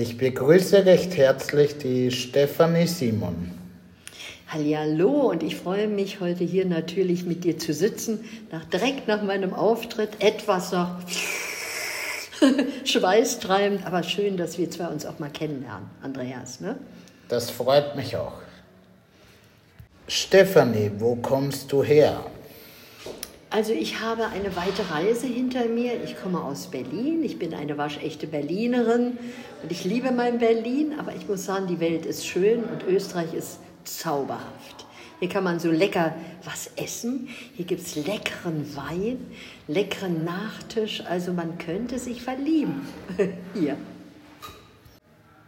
Ich begrüße recht herzlich die Stefanie Simon. Hallo und ich freue mich heute hier natürlich mit dir zu sitzen, nach, direkt nach meinem Auftritt, etwas noch schweißtreibend, aber schön, dass wir zwei uns auch mal kennenlernen, Andreas. Ne? Das freut mich auch. Stefanie, wo kommst du her? Also ich habe eine weite Reise hinter mir. Ich komme aus Berlin. Ich bin eine waschechte Berlinerin und ich liebe mein Berlin. Aber ich muss sagen, die Welt ist schön und Österreich ist zauberhaft. Hier kann man so lecker was essen. Hier gibt es leckeren Wein, leckeren Nachtisch. Also man könnte sich verlieben hier.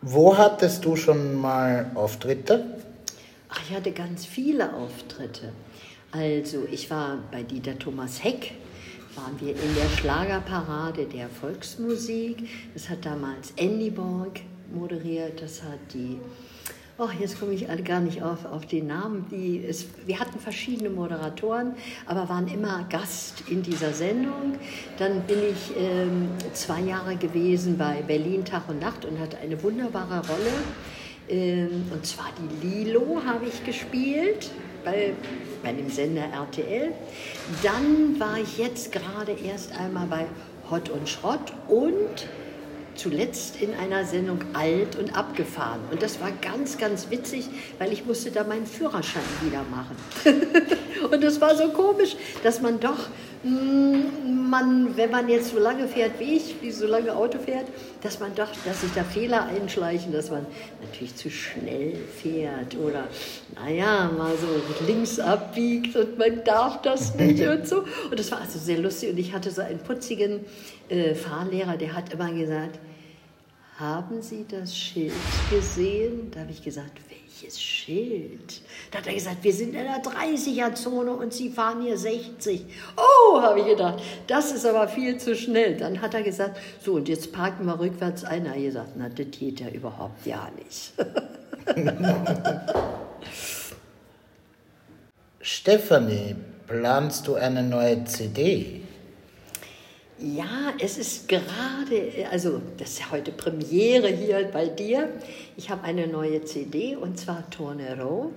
Wo hattest du schon mal Auftritte? Ach, ich hatte ganz viele Auftritte. Also, ich war bei Dieter Thomas Heck, waren wir in der Schlagerparade der Volksmusik. Das hat damals Andy Borg moderiert, das hat die Oh, jetzt komme ich gar nicht auf, auf den Namen. Die, es, wir hatten verschiedene Moderatoren, aber waren immer Gast in dieser Sendung. Dann bin ich ähm, zwei Jahre gewesen bei Berlin Tag und Nacht und hatte eine wunderbare Rolle. Ähm, und zwar die Lilo habe ich gespielt bei, bei dem Sender RTL. Dann war ich jetzt gerade erst einmal bei Hot und Schrott und zuletzt in einer Sendung alt und abgefahren. Und das war ganz, ganz witzig, weil ich musste da meinen Führerschein wieder machen. und das war so komisch, dass man doch, mm, man, wenn man jetzt so lange fährt wie ich, wie so lange Auto fährt, dass man doch, dass sich da Fehler einschleichen, dass man natürlich zu schnell fährt oder, naja, mal so links abbiegt und man darf das nicht und so. Und das war also sehr lustig und ich hatte so einen putzigen äh, Fahrlehrer, der hat immer gesagt, haben Sie das Schild gesehen? Da habe ich gesagt, welches Schild? Da hat er gesagt, wir sind in der 30er-Zone und Sie fahren hier 60. Oh, habe ich gedacht, das ist aber viel zu schnell. Dann hat er gesagt, so und jetzt parken wir rückwärts ein. Er hat gesagt, na, das geht ja überhaupt ja nicht. Stefanie, planst du eine neue CD? Ja, es ist gerade, also das ist heute Premiere hier bei dir. Ich habe eine neue CD und zwar Tornero.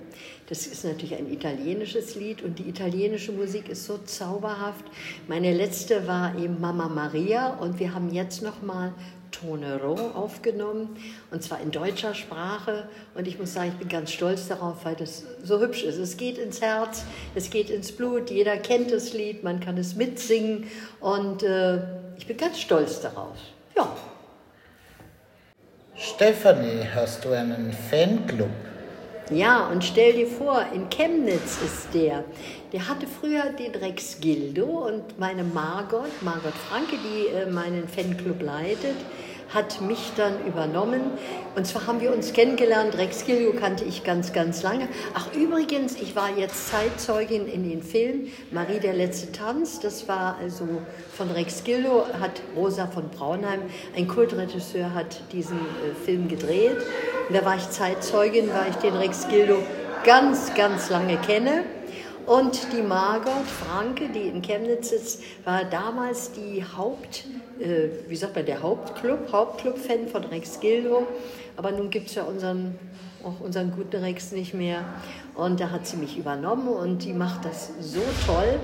Das ist natürlich ein italienisches Lied und die italienische Musik ist so zauberhaft. Meine letzte war eben Mama Maria und wir haben jetzt noch mal Tonero aufgenommen und zwar in deutscher Sprache. Und ich muss sagen, ich bin ganz stolz darauf, weil das so hübsch ist. Es geht ins Herz, es geht ins Blut, jeder kennt das Lied, man kann es mitsingen und äh, ich bin ganz stolz darauf. Ja. Stefanie, hast du einen Fanclub? Ja, und stell dir vor, in Chemnitz ist der. Der hatte früher den Rex Gildo und meine Margot, Margot Franke, die äh, meinen Fanclub leitet, hat mich dann übernommen. Und zwar haben wir uns kennengelernt. Rex Gildo kannte ich ganz, ganz lange. Ach, übrigens, ich war jetzt Zeitzeugin in den Film Marie der letzte Tanz. Das war also von Rex Gildo, hat Rosa von Braunheim, ein Kultregisseur, hat diesen äh, Film gedreht. Und da war ich Zeitzeugin, weil ich den Rex Gildo ganz, ganz lange kenne. Und die Margot Franke, die in Chemnitz sitzt, war damals die Haupt, äh, wie sagt man, der Hauptclub, Hauptclub-Fan von Rex Gildo. Aber nun gibt es ja unseren, auch unseren guten Rex nicht mehr. Und da hat sie mich übernommen und die macht das so toll.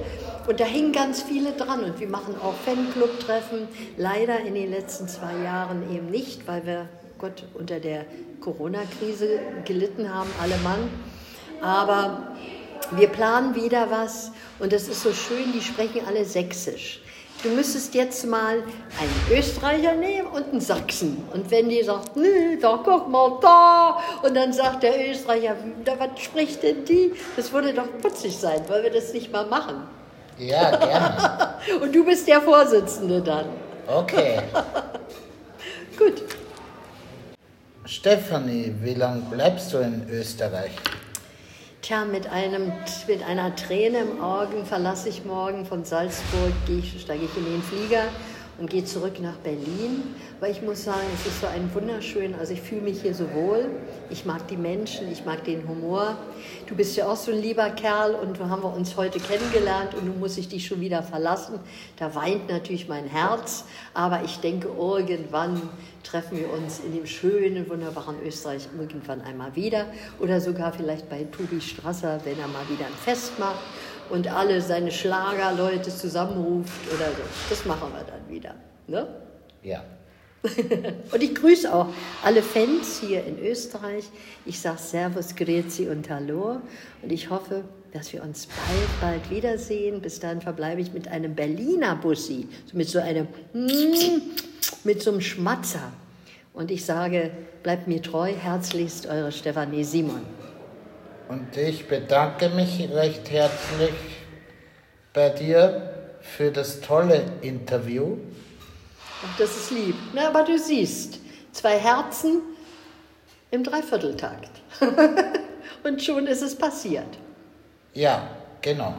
Und da hingen ganz viele dran. Und wir machen auch Fanclub-Treffen. Leider in den letzten zwei Jahren eben nicht, weil wir Gott unter der Corona-Krise gelitten haben, alle Mann. Aber wir planen wieder was und das ist so schön, die sprechen alle sächsisch. Du müsstest jetzt mal einen Österreicher nehmen und einen Sachsen. Und wenn die sagt, nee, da guck mal da, und dann sagt der Österreicher, da, was spricht denn die? Das würde doch putzig sein, weil wir das nicht mal machen. Ja, gerne. und du bist der Vorsitzende dann. Okay. Gut. Stefanie, wie lange bleibst du in Österreich? Tja, mit, einem, mit einer Träne im Augen verlasse ich morgen von Salzburg, ich, steige ich in den Flieger und gehe zurück nach Berlin, weil ich muss sagen, es ist so ein wunderschön, also ich fühle mich hier so wohl, ich mag die Menschen, ich mag den Humor. Du bist ja auch so ein lieber Kerl und so haben wir uns heute kennengelernt und nun muss ich dich schon wieder verlassen. Da weint natürlich mein Herz, aber ich denke, irgendwann treffen wir uns in dem schönen, wunderbaren Österreich irgendwann einmal wieder oder sogar vielleicht bei Tobi Strasser, wenn er mal wieder ein Fest macht und alle seine Schlagerleute zusammenruft oder so. Das machen wir dann wieder. Ne? Ja. und ich grüße auch alle Fans hier in Österreich. Ich sage Servus, Grüezi und Hallo. Und ich hoffe, dass wir uns bald, bald wiedersehen. Bis dann verbleibe ich mit einem Berliner Bussi, mit so einem, mit so einem Schmatzer. Und ich sage, bleibt mir treu. Herzlichst, eure Stefanie Simon. Und ich bedanke mich recht herzlich bei dir für das tolle Interview. Ach, das ist lieb. Na, aber du siehst, zwei Herzen im Dreivierteltakt. Und schon ist es passiert. Ja, genau.